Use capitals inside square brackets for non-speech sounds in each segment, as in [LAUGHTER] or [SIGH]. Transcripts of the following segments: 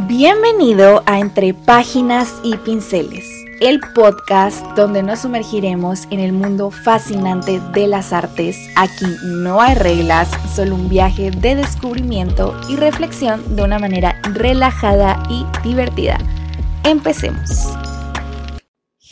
Bienvenido a Entre Páginas y Pinceles, el podcast donde nos sumergiremos en el mundo fascinante de las artes. Aquí no hay reglas, solo un viaje de descubrimiento y reflexión de una manera relajada y divertida. Empecemos.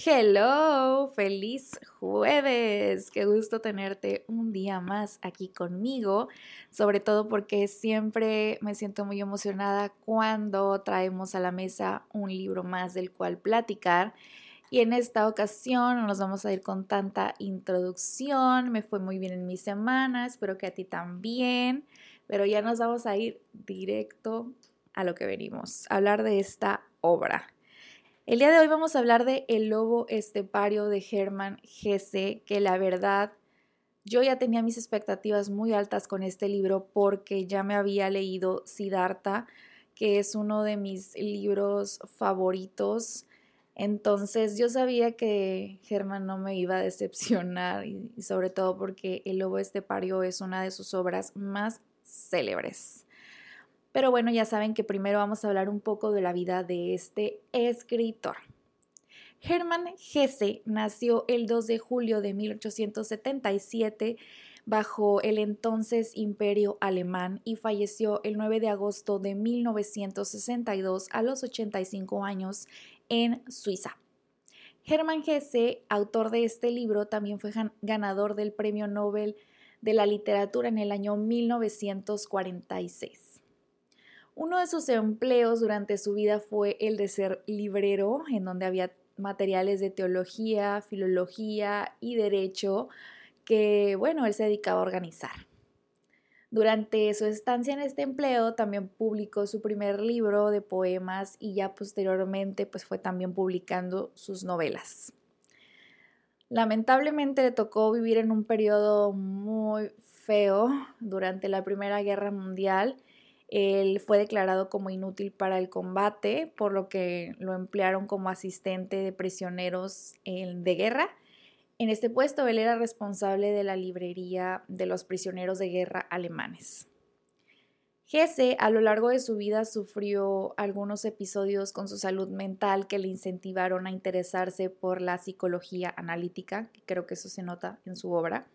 Hello, feliz jueves. Qué gusto tenerte un día más aquí conmigo, sobre todo porque siempre me siento muy emocionada cuando traemos a la mesa un libro más del cual platicar. Y en esta ocasión no nos vamos a ir con tanta introducción. Me fue muy bien en mi semana, espero que a ti también. Pero ya nos vamos a ir directo a lo que venimos, a hablar de esta obra. El día de hoy vamos a hablar de El lobo estepario de Hermann Hesse, que la verdad yo ya tenía mis expectativas muy altas con este libro porque ya me había leído Siddhartha, que es uno de mis libros favoritos. Entonces yo sabía que Hermann no me iba a decepcionar y, sobre todo porque El lobo estepario es una de sus obras más célebres. Pero bueno, ya saben que primero vamos a hablar un poco de la vida de este escritor. Hermann Hesse nació el 2 de julio de 1877 bajo el entonces imperio alemán y falleció el 9 de agosto de 1962 a los 85 años en Suiza. Hermann Hesse, autor de este libro, también fue ganador del Premio Nobel de la Literatura en el año 1946. Uno de sus empleos durante su vida fue el de ser librero, en donde había materiales de teología, filología y derecho que, bueno, él se dedicaba a organizar. Durante su estancia en este empleo también publicó su primer libro de poemas y ya posteriormente pues fue también publicando sus novelas. Lamentablemente le tocó vivir en un periodo muy feo durante la Primera Guerra Mundial él fue declarado como inútil para el combate, por lo que lo emplearon como asistente de prisioneros de guerra. En este puesto él era responsable de la librería de los prisioneros de guerra alemanes. Hesse a lo largo de su vida sufrió algunos episodios con su salud mental que le incentivaron a interesarse por la psicología analítica, creo que eso se nota en su obra.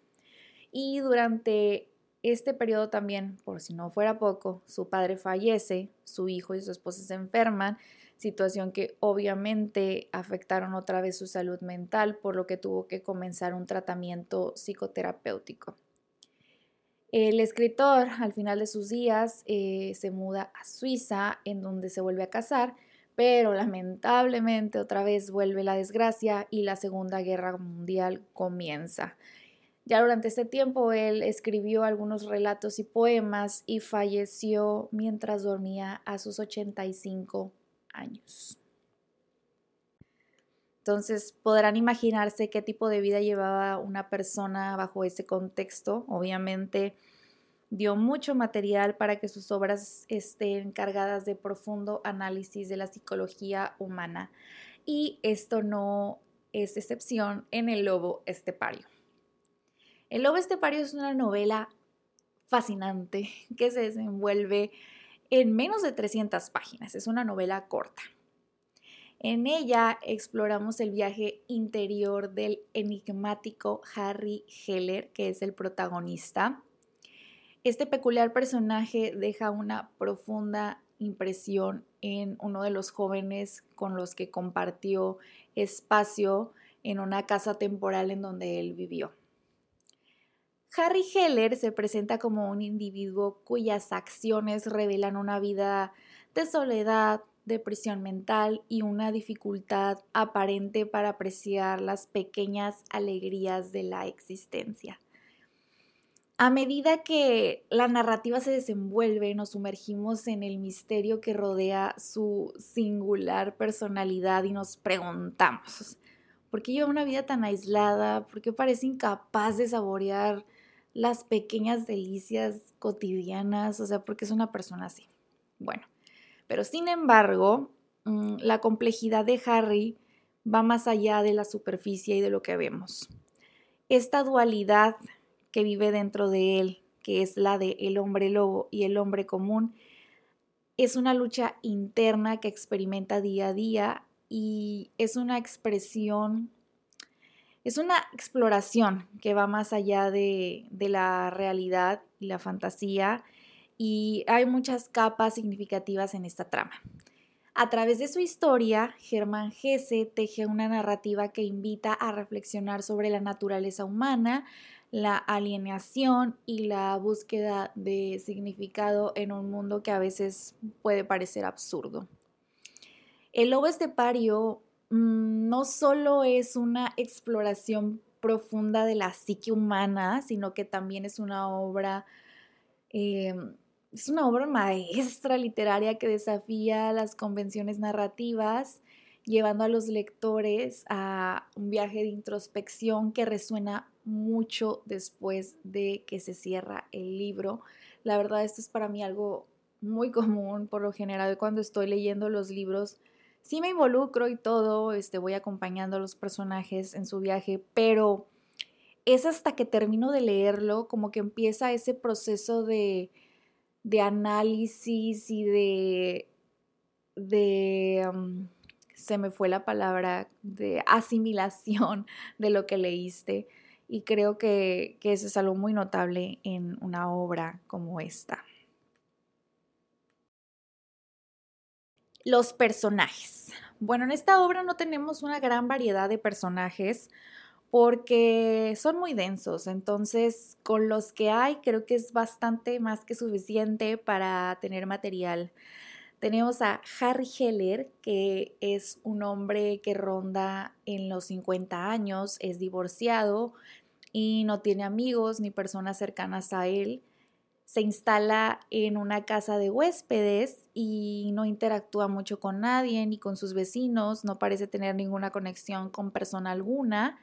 Y durante este periodo también, por si no fuera poco, su padre fallece, su hijo y su esposa se enferman, situación que obviamente afectaron otra vez su salud mental, por lo que tuvo que comenzar un tratamiento psicoterapéutico. El escritor, al final de sus días, eh, se muda a Suiza, en donde se vuelve a casar, pero lamentablemente otra vez vuelve la desgracia y la Segunda Guerra Mundial comienza. Ya durante este tiempo él escribió algunos relatos y poemas y falleció mientras dormía a sus 85 años. Entonces podrán imaginarse qué tipo de vida llevaba una persona bajo ese contexto. Obviamente dio mucho material para que sus obras estén cargadas de profundo análisis de la psicología humana. Y esto no es excepción en el lobo estepario. El lobo estepario es una novela fascinante [LAUGHS] que se desenvuelve en menos de 300 páginas. Es una novela corta. En ella exploramos el viaje interior del enigmático Harry Heller, que es el protagonista. Este peculiar personaje deja una profunda impresión en uno de los jóvenes con los que compartió espacio en una casa temporal en donde él vivió. Harry Heller se presenta como un individuo cuyas acciones revelan una vida de soledad, depresión mental y una dificultad aparente para apreciar las pequeñas alegrías de la existencia. A medida que la narrativa se desenvuelve, nos sumergimos en el misterio que rodea su singular personalidad y nos preguntamos, ¿por qué lleva una vida tan aislada? ¿Por qué parece incapaz de saborear las pequeñas delicias cotidianas, o sea, porque es una persona así. Bueno, pero sin embargo, mm, la complejidad de Harry va más allá de la superficie y de lo que vemos. Esta dualidad que vive dentro de él, que es la de el hombre lobo y el hombre común, es una lucha interna que experimenta día a día y es una expresión, es una exploración que va más allá de, la realidad y la fantasía y hay muchas capas significativas en esta trama. A través de su historia, Germán Gese teje una narrativa que invita a reflexionar sobre la naturaleza humana, la alienación y la búsqueda de significado en un mundo que a veces puede parecer absurdo. El lobo estepario no solo es una exploración profunda de la psique humana, sino que también es una obra em, es una obra maestra literaria que desafía las convenciones narrativas, llevando a los lectores a un viaje de introspección que resuena mucho después de que se cierra el libro. La verdad, esto es para mí algo muy común, por lo general, cuando estoy leyendo los libros. Sí me involucro y todo, este, voy acompañando a los personajes en su viaje, pero es hasta que termino de leerlo como que empieza ese proceso de de análisis y de, de mm, se me fue la palabra, de asimilación [LAUGHS] de lo que leíste. Y creo que, que eso es algo muy notable en una obra como esta. Los personajes. Bueno, en esta obra no tenemos una gran variedad de personajes, porque son muy densos, entonces con los que hay creo que es bastante más que suficiente para tener material. Tenemos a Harry Heller, que es un hombre que ronda en los 50 años, es divorciado y no tiene amigos ni personas cercanas a él. Se instala en una casa de huéspedes y no interactúa mucho con nadie ni con sus vecinos, no parece tener ninguna conexión con persona alguna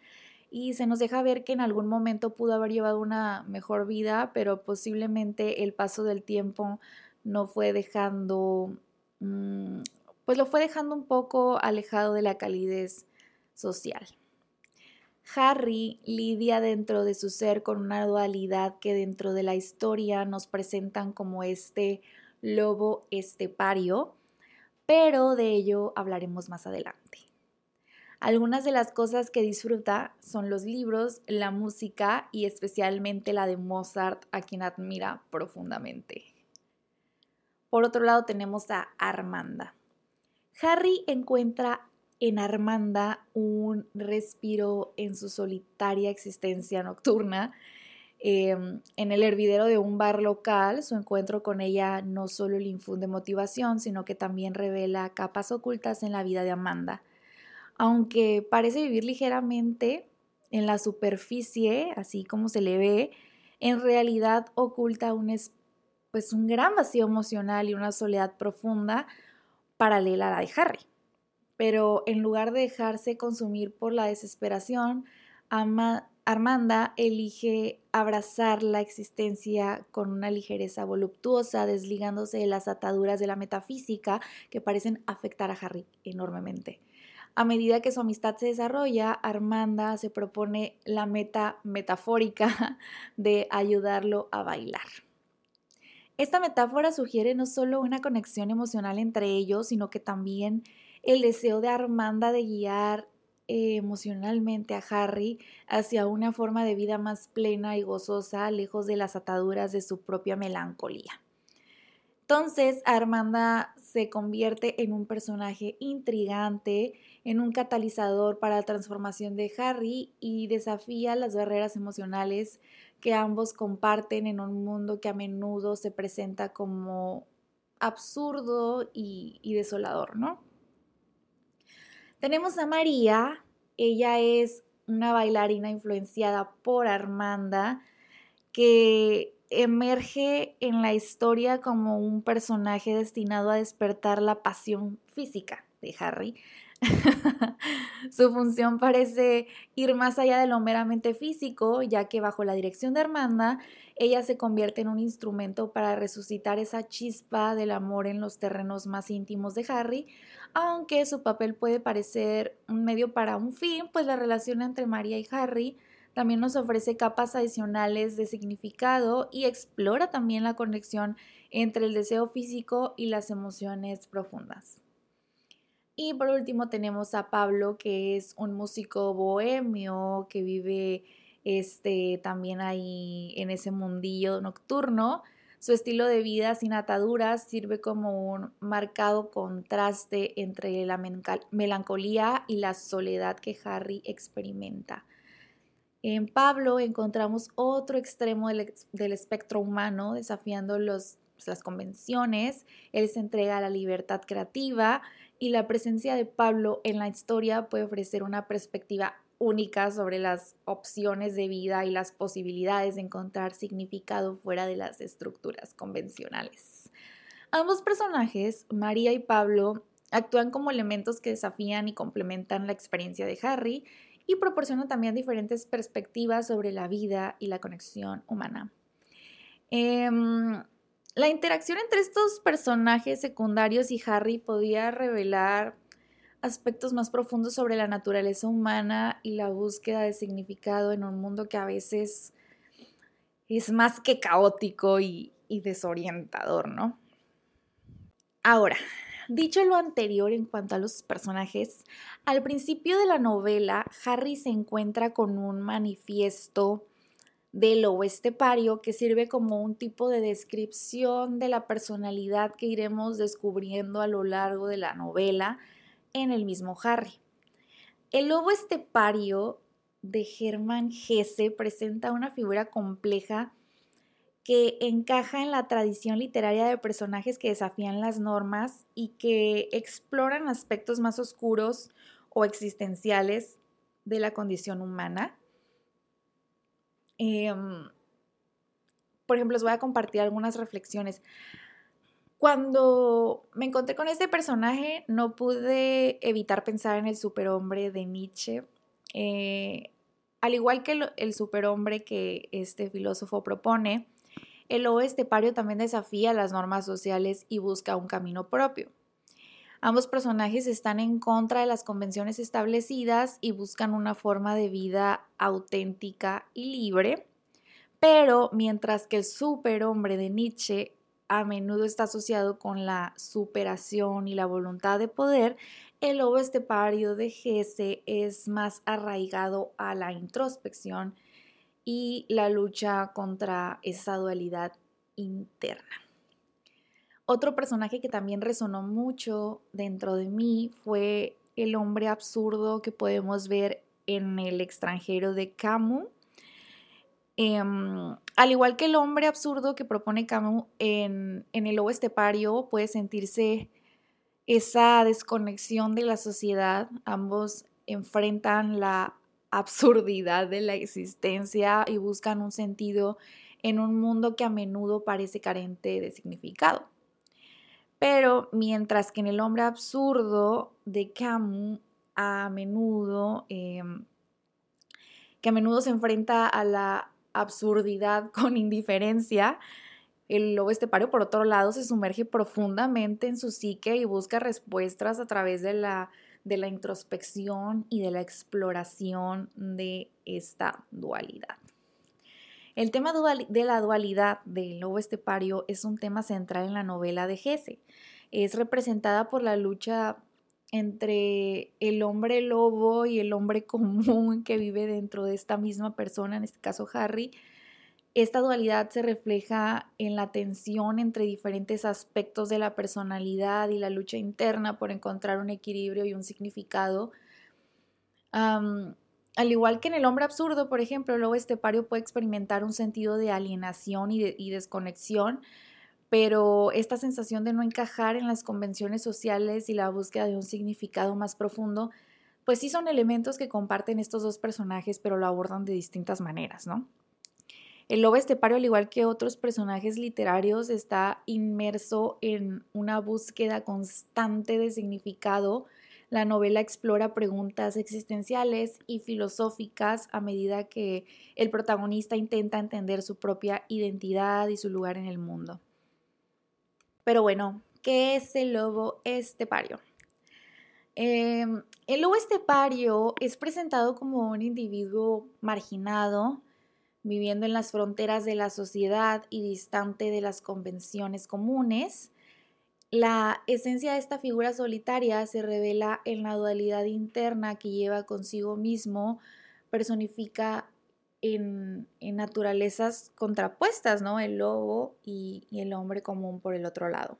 y se nos deja ver que en algún momento pudo haber llevado una mejor vida, pero posiblemente el paso del tiempo no fue dejando, mm, pues lo fue dejando un poco alejado de la calidez social. Harry lidia dentro de su ser con una dualidad que dentro de la historia nos presentan como este lobo estepario, pero de ello hablaremos más adelante. Algunas de las cosas que disfruta son los libros, la música y especialmente la de Mozart, a quien admira profundamente. Por otro lado tenemos a Armanda. Harry encuentra en Armanda un respiro en su solitaria existencia nocturna. Em, en el hervidero de un bar local, su encuentro con ella no solo le infunde motivación, sino que también revela capas ocultas en la vida de Amanda aunque parece vivir ligeramente en la superficie, así como se le ve, en realidad oculta un, pues, un gran vacío emocional y una soledad profunda paralela a la de Harry. Pero en lugar de dejarse consumir por la desesperación, Armanda elige abrazar la existencia con una ligereza voluptuosa, desligándose de las ataduras de la metafísica que parecen afectar a Harry enormemente. A medida que su amistad se desarrolla, Armanda se propone la meta metafórica [LAUGHS] de ayudarlo a bailar. Esta metáfora sugiere no solo una conexión emocional entre ellos, sino que también el deseo de Armanda de guiar eh, emocionalmente a Harry hacia una forma de vida más plena y gozosa, lejos de las ataduras de su propia melancolía. Entonces, Armanda se convierte en un personaje intrigante, en un catalizador para la transformación de Harry y desafía las barreras emocionales que ambos comparten en un mundo que a menudo se presenta como absurdo y, y desolador, ¿no? Tenemos a María, ella es una bailarina influenciada por Armanda, que emerge en la historia como un personaje destinado a despertar la pasión física de Harry. [LAUGHS] Su función parece ir más allá de lo meramente físico, ya que bajo la dirección de Armanda, ella se convierte en un instrumento para resucitar esa chispa del amor en los terrenos más íntimos de Harry, aunque su papel puede parecer un medio para un fin, pues la relación entre María y Harry también nos ofrece capas adicionales de significado y explora también la conexión entre el deseo físico y las emociones profundas. Y por último tenemos a Pablo, que es un músico bohemio que vive este, también ahí en ese mundillo nocturno. Su estilo de vida sin ataduras sirve como un marcado contraste entre la melancolía y la soledad que Harry experimenta. En Pablo encontramos otro extremo del, espectro humano, desafiando los, las convenciones. Él se entrega a la libertad creativa y la presencia de Pablo en la historia puede ofrecer una perspectiva única sobre las opciones de vida y las posibilidades de encontrar significado fuera de las estructuras convencionales. Ambos personajes, María y Pablo, actúan como elementos que desafían y complementan la experiencia de Harry y proporcionan también diferentes perspectivas sobre la vida y la conexión humana. Em, la interacción entre estos personajes secundarios y Harry podía revelar aspectos más profundos sobre la naturaleza humana y la búsqueda de significado en un mundo que a veces es más que caótico y, desorientador, ¿no? Ahora, dicho lo anterior en cuanto a los personajes, al principio de la novela, Harry se encuentra con un manifiesto del estepario que sirve como un tipo de descripción de la personalidad que iremos descubriendo a lo largo de la novela en el mismo Harry. El lobo estepario de Hermann Hesse presenta una figura compleja que encaja en la tradición literaria de personajes que desafían las normas y que exploran aspectos más oscuros o existenciales de la condición humana Em, por ejemplo, les voy a compartir algunas reflexiones. Cuando me encontré con este personaje, no pude evitar pensar en el superhombre de Nietzsche. Eh, al igual que el, superhombre que este filósofo propone, el lobo estepario también desafía las normas sociales y busca un camino propio. Ambos personajes están en contra de las convenciones establecidas y buscan una forma de vida auténtica y libre, pero mientras que el superhombre de Nietzsche a menudo está asociado con la superación y la voluntad de poder, el lobo estepario de Gese es más arraigado a la introspección y la lucha contra esa dualidad interna. Otro personaje que también resonó mucho dentro de mí fue el hombre absurdo que podemos ver en el extranjero de Camus. Em, al igual que el hombre absurdo que propone Camus en, el lobo estepario, puede sentirse esa desconexión de la sociedad. Ambos enfrentan la absurdidad de la existencia y buscan un sentido en un mundo que a menudo parece carente de significado. Pero mientras que en el hombre absurdo de Camus, a menudo, em, que a menudo se enfrenta a la absurdidad con indiferencia, el lobo estepario, por otro lado, se sumerge profundamente en su psique y busca respuestas a través de la, de la introspección y de la exploración de esta dualidad. El tema de la dualidad del lobo estepario es un tema central en la novela de Gese. Es representada por la lucha entre el hombre lobo y el hombre [LAUGHS] común que vive dentro de esta misma persona, en este caso Harry. Esta dualidad se refleja en la tensión entre diferentes aspectos de la personalidad y la lucha interna por encontrar un equilibrio y un significado. Al igual que en el hombre absurdo, por ejemplo, el lobo estepario puede experimentar un sentido de alienación y, desconexión, pero esta sensación de no encajar en las convenciones sociales y la búsqueda de un significado más profundo, pues sí son elementos que comparten estos dos personajes, pero lo abordan de distintas maneras, ¿no? El lobo estepario, al igual que otros personajes literarios, está inmerso en una búsqueda constante de significado la novela explora preguntas existenciales y filosóficas a medida que el protagonista intenta entender su propia identidad y su lugar en el mundo. Pero bueno, ¿qué es el lobo estepario? Em, el lobo estepario es presentado como un individuo marginado, viviendo en las fronteras de la sociedad y distante de las convenciones comunes. La esencia de esta figura solitaria se revela en la dualidad interna que lleva consigo mismo, personifica en, naturalezas contrapuestas, ¿no? El lobo y, y el hombre común por el otro lado.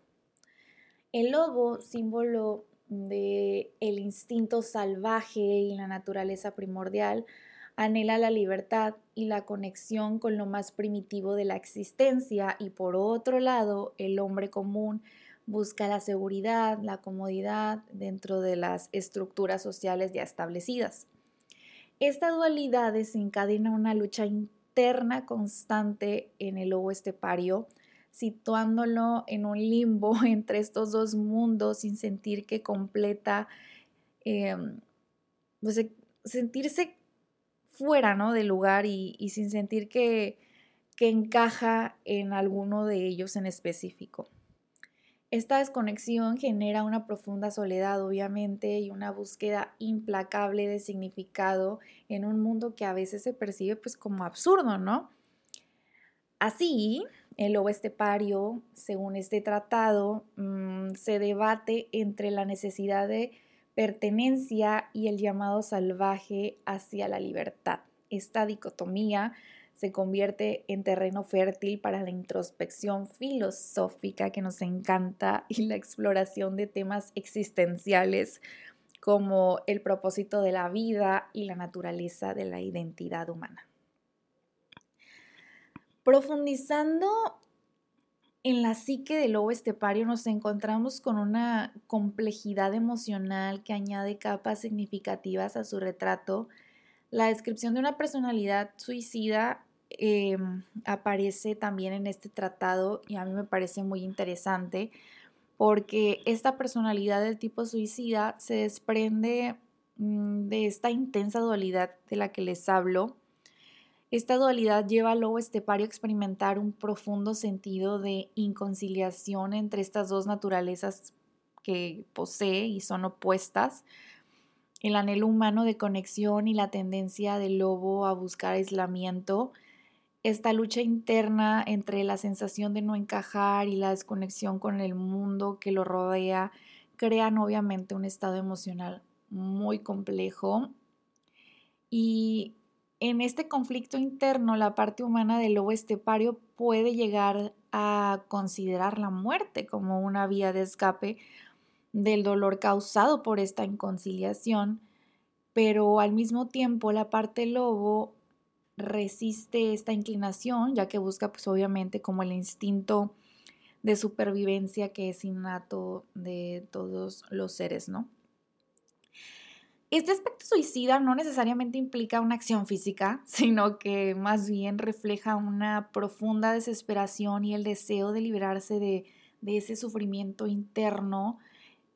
El lobo, símbolo de instinto salvaje y la naturaleza primordial, anhela la libertad y la conexión con lo más primitivo de la existencia y por otro lado el hombre común busca la seguridad, la comodidad dentro de las estructuras sociales ya establecidas. Esta dualidad desencadena una lucha interna constante en el lobo estepario, situándolo en un limbo [LAUGHS] entre estos dos mundos sin sentir que completa, em, pues, sentirse fuera ¿no? del lugar y, sin sentir que, que encaja en alguno de ellos en específico. Esta desconexión genera una profunda soledad, obviamente, y una búsqueda implacable de significado en un mundo que a veces se percibe pues como absurdo, ¿no? Así, el lobo estepario, según este tratado, mm, se debate entre la necesidad de pertenencia y el llamado salvaje hacia la libertad. Esta dicotomía se convierte en terreno fértil para la introspección filosófica que nos encanta y la exploración de temas existenciales como el propósito de la vida y la naturaleza de la identidad humana. Profundizando en la psique del lobo estepario nos encontramos con una complejidad emocional que añade capas significativas a su retrato. La descripción de una personalidad suicida em, aparece también en este tratado y a mí me parece muy interesante porque esta personalidad del tipo suicida se desprende mm, de esta intensa dualidad de la que les hablo esta dualidad lleva al lobo estepario a experimentar un profundo sentido de inconciliación entre estas dos naturalezas que posee y son opuestas. El anhelo humano de conexión y la tendencia del lobo a buscar aislamiento. Esta lucha interna entre la sensación de no encajar y la desconexión con el mundo que lo rodea crean obviamente un estado emocional muy complejo. Y en este conflicto interno, la parte humana del lobo estepario puede llegar a considerar la muerte como una vía de escape del dolor causado por esta inconciliación, pero al mismo tiempo la parte lobo resiste esta inclinación, ya que busca pues obviamente como el instinto de supervivencia que es innato de todos los seres, ¿no? Este aspecto suicida no necesariamente implica una acción física, sino que más bien refleja una profunda desesperación y el deseo de liberarse de, ese sufrimiento interno.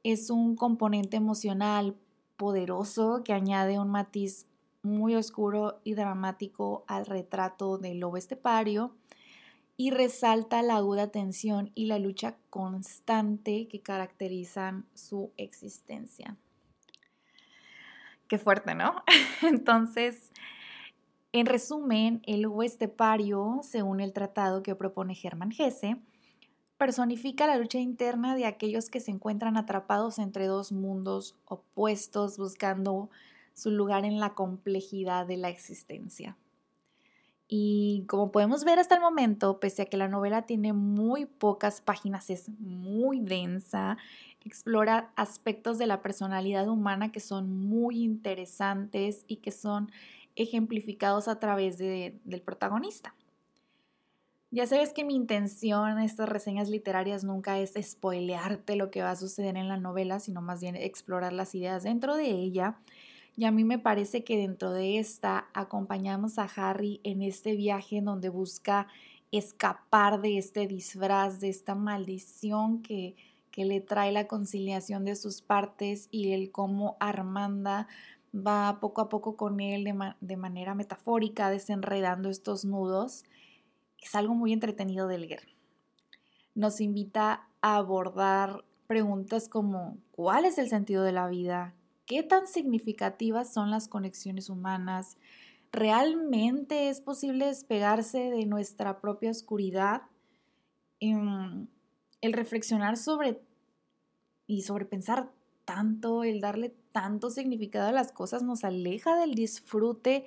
Es un componente emocional poderoso que añade un matiz muy oscuro y dramático al retrato del lobo estepario y resalta la aguda tensión y la lucha constante que caracterizan su existencia. Qué fuerte, ¿no? [LAUGHS] Entonces, en resumen, el lobo estepario, según el tratado que propone Germán Hesse, personifica la lucha interna de aquellos que se encuentran atrapados entre dos mundos opuestos buscando su lugar en la complejidad de la existencia. Y como podemos ver hasta el momento, pese a que la novela tiene muy pocas páginas, es muy densa, explora aspectos de la personalidad humana que son muy interesantes y que son ejemplificados a través del protagonista. Ya sabes que mi intención en estas reseñas literarias nunca es spoilearte lo que va a suceder en la novela, sino más bien explorar las ideas dentro de ella y a mí me parece que dentro de esta acompañamos a Harry en este viaje en donde busca escapar de este disfraz, de esta maldición que, que le trae la conciliación de sus partes y el cómo Armanda va poco a poco con él de, de manera metafórica desenredando estos nudos. Es algo muy entretenido de leer. Nos invita a abordar preguntas como ¿cuál es el sentido de la vida? ¿Qué tan significativas son las conexiones humanas? ¿Realmente es posible despegarse de nuestra propia oscuridad? Em, el reflexionar sobre y sobre pensar tanto, el darle tanto significado a las cosas nos aleja del disfrute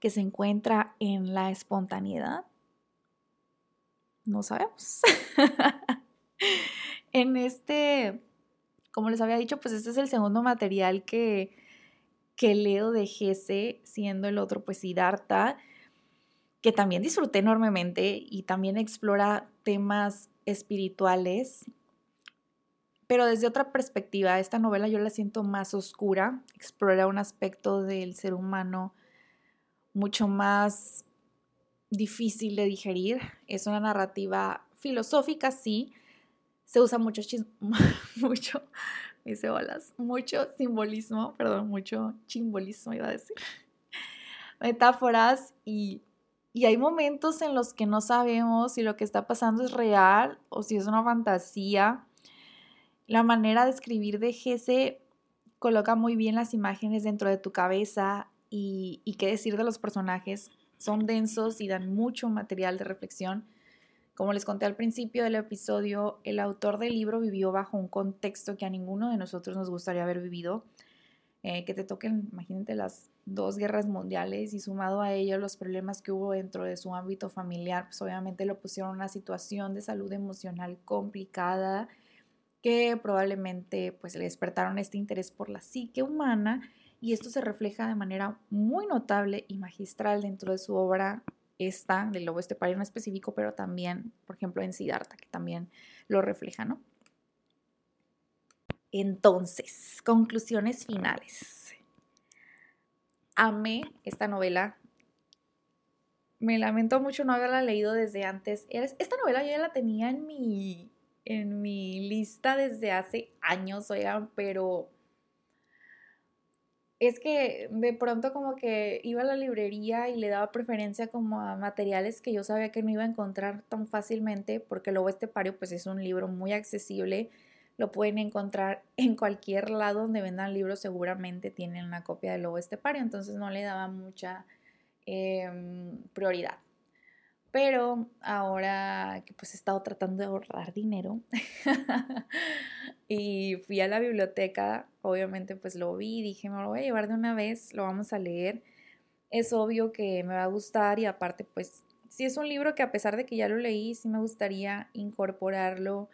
que se encuentra en la espontaneidad. No sabemos. [LAUGHS] en este, como les había dicho, pues este es el segundo material que, que leo de Gese, siendo el otro pues Siddhartha, que también disfruté enormemente y también explora temas espirituales pero desde otra perspectiva, esta novela yo la siento más oscura, explora un aspecto del ser humano mucho más difícil de digerir. Es una narrativa filosófica, sí. Se usa mucho, [LAUGHS] mucho, dice bolas, mucho simbolismo, perdón, mucho simbolismo iba a decir. Metáforas y, y hay momentos en los que no sabemos si lo que está pasando es real o si es una fantasía la manera de escribir de Gese coloca muy bien las imágenes dentro de tu cabeza y, qué decir de los personajes. Son densos y dan mucho material de reflexión. Como les conté al principio del episodio, el autor del libro vivió bajo un contexto que a ninguno de nosotros nos gustaría haber vivido. Eh, que te toquen, imagínate, las dos guerras mundiales y sumado a ello los problemas que hubo dentro de su ámbito familiar, pues obviamente lo pusieron en una situación de salud emocional complicada que probablemente pues le despertaron este interés por la psique humana y esto se refleja de manera muy notable y magistral dentro de su obra esta del lobo estepario en específico, pero también, por ejemplo, en Siddhartha, que también lo refleja, ¿no? Entonces, conclusiones finales. Amé esta novela. Me lamento mucho no haberla leído desde antes. Esta novela yo ya la tenía en mi en mi lista desde hace años, oigan, pero es que de pronto como que iba a la librería y le daba preferencia como a materiales que yo sabía que no iba a encontrar tan fácilmente, porque Lobo Estepario pues es un libro muy accesible, lo pueden encontrar [LAUGHS] en cualquier lado donde vendan libros, seguramente tienen una copia de Lobo Estepario, entonces no le daba mucha em, prioridad. Pero ahora que pues he estado tratando de ahorrar dinero [LAUGHS] y fui a la biblioteca, obviamente pues lo vi y dije, me lo voy a llevar de una vez, lo vamos a leer. Es obvio que me va a gustar y aparte pues si es un libro que a pesar de que ya lo leí, sí me gustaría incorporarlo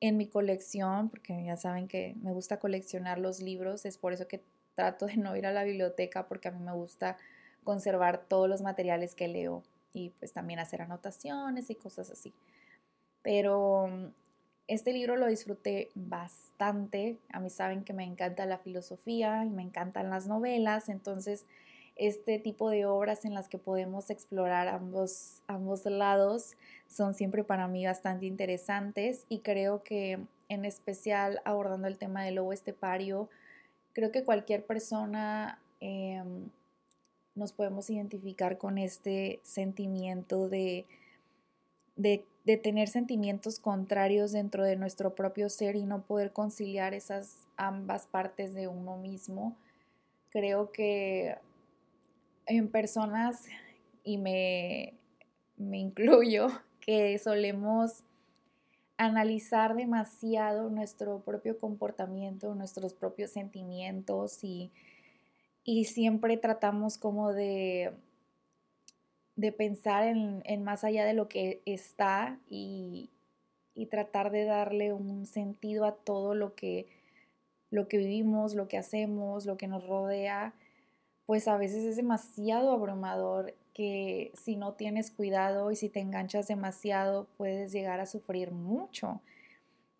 en mi colección, porque ya saben que me gusta coleccionar los libros, es por eso que trato de no ir a la biblioteca porque a mí me gusta conservar todos los materiales que leo y pues también hacer anotaciones y cosas así. Pero mm, este libro lo disfruté bastante. A mí saben que me encanta la filosofía y me encantan las novelas, entonces este tipo de obras en las que podemos explorar ambos, ambos lados son siempre para mí bastante interesantes y creo que en especial abordando el tema del lobo estepario, creo que cualquier persona em, nos podemos identificar con este sentimiento de, de, tener sentimientos contrarios dentro de nuestro propio ser y no poder conciliar esas ambas partes de uno mismo. Creo que en personas, y me, me [LAUGHS] incluyo, que solemos analizar demasiado nuestro propio comportamiento, nuestros propios sentimientos y y siempre tratamos como de, de pensar en, más allá de lo que está y, tratar de darle un sentido a todo lo que, lo que vivimos, lo que hacemos, lo que nos rodea, pues a veces es demasiado abrumador que si no tienes cuidado y si te enganchas demasiado puedes llegar a sufrir mucho.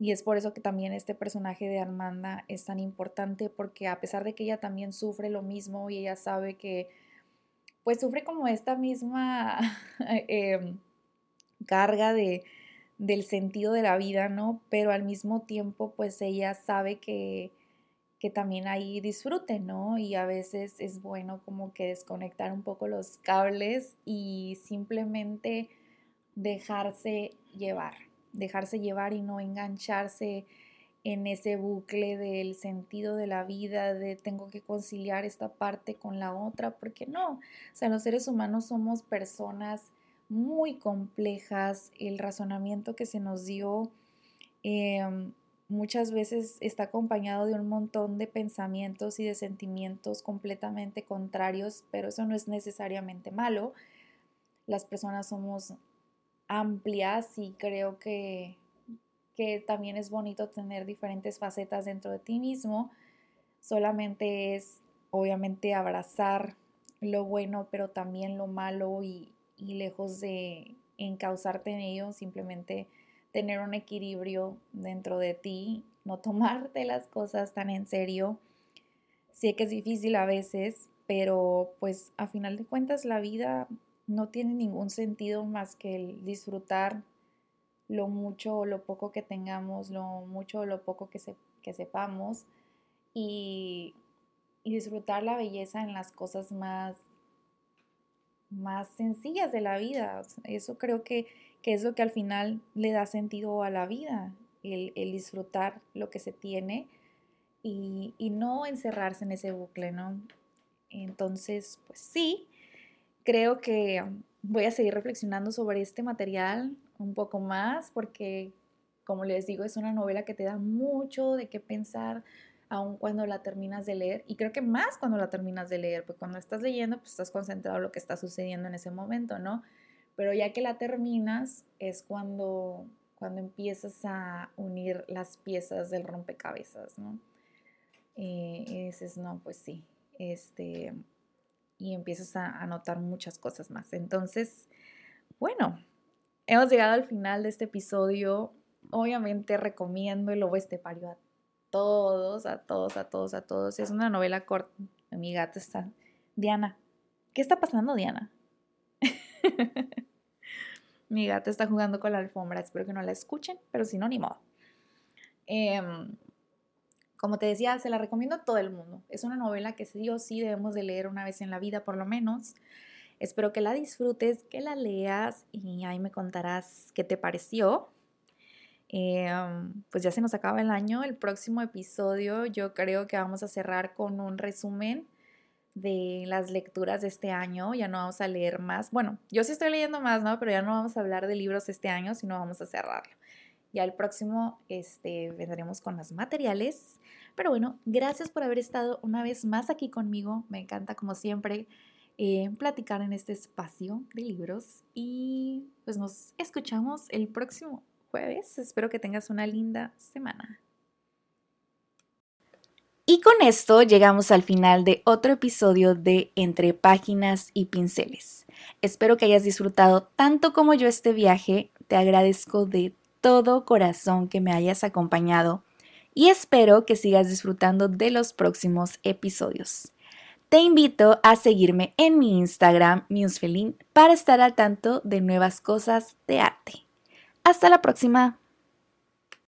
Y es por eso que también este personaje de Armanda es tan importante, porque a pesar de que ella también sufre lo mismo y ella sabe que, pues sufre como esta misma [LAUGHS] em, carga de, del sentido de la vida, ¿no? Pero al mismo tiempo, pues ella sabe que, que también hay disfrute, ¿no? Y a veces es bueno como que desconectar un poco los cables y simplemente dejarse llevar dejarse llevar y no engancharse en ese bucle del sentido de la vida, de tengo que conciliar esta parte con la otra, porque no, o sea, los seres humanos somos personas muy complejas, el razonamiento que se nos dio em, muchas veces está acompañado de un montón de pensamientos y de sentimientos completamente contrarios, pero eso no es necesariamente malo. Las personas somos amplias y creo que que también es bonito tener diferentes facetas dentro de ti mismo. Solamente es, obviamente, abrazar lo bueno, pero también lo malo y, lejos de encauzarte en ello, simplemente tener un equilibrio dentro de ti, no tomarte las cosas tan en serio. Sé que es difícil a veces, pero pues a final de cuentas la vida no tiene ningún sentido más que el disfrutar lo mucho o lo poco que tengamos, lo mucho o lo poco que, sepamos y, disfrutar la belleza en las cosas más, más sencillas de la vida. Eso creo que, es lo que al final le da sentido a la vida, el, disfrutar lo que se tiene y, y, no encerrarse en ese bucle, ¿no? Entonces, pues sí, creo que voy a seguir reflexionando sobre este material un poco más porque, como les digo, es una novela que te da mucho de qué pensar aun cuando la terminas de leer y creo que más cuando la terminas de leer, porque cuando estás leyendo pues estás concentrado en lo que está sucediendo en ese momento, ¿no? Pero ya que la terminas es cuando, cuando empiezas a unir las piezas del rompecabezas, ¿no? Eh, y dices, no, pues sí, este, y empiezas a, notar muchas cosas más. Entonces, bueno, Hemos llegado al final de este episodio. Obviamente recomiendo el lobo estepario a todos, a todos, a todos, a todos. Es una novela corta. Mi gata está. Diana. ¿Qué está pasando, Diana? [LAUGHS] Mi gata está jugando con la alfombra. Espero que no la escuchen, pero si no, ni modo. Em, como te decía, se la recomiendo a todo el mundo. Es una novela que sí o sí debemos de leer una vez en la vida, por lo menos. Espero que la disfrutes, que la leas y ahí me contarás qué te pareció. Em, pues ya se nos acaba el año. El próximo episodio yo creo que vamos a cerrar con un resumen de las lecturas de este año. Ya no vamos a leer más. Bueno, yo sí estoy leyendo más, ¿no? Pero ya no vamos a hablar de libros este año, sino vamos a cerrarlo. Ya el próximo este, vendremos con los materiales. Pero bueno, gracias por haber estado una vez más aquí conmigo. Me encanta como siempre eh, platicar en este espacio de libros y pues nos escuchamos el próximo jueves. Espero que tengas una linda semana. Y con esto llegamos al final de otro episodio de Entre Páginas y Pinceles. Espero que hayas disfrutado tanto como yo este viaje. Te agradezco de todo corazón que me hayas acompañado y espero que sigas disfrutando de los próximos episodios. Te invito a seguirme en mi Instagram, Musefelin, para estar al tanto de nuevas cosas de arte. Hasta la próxima.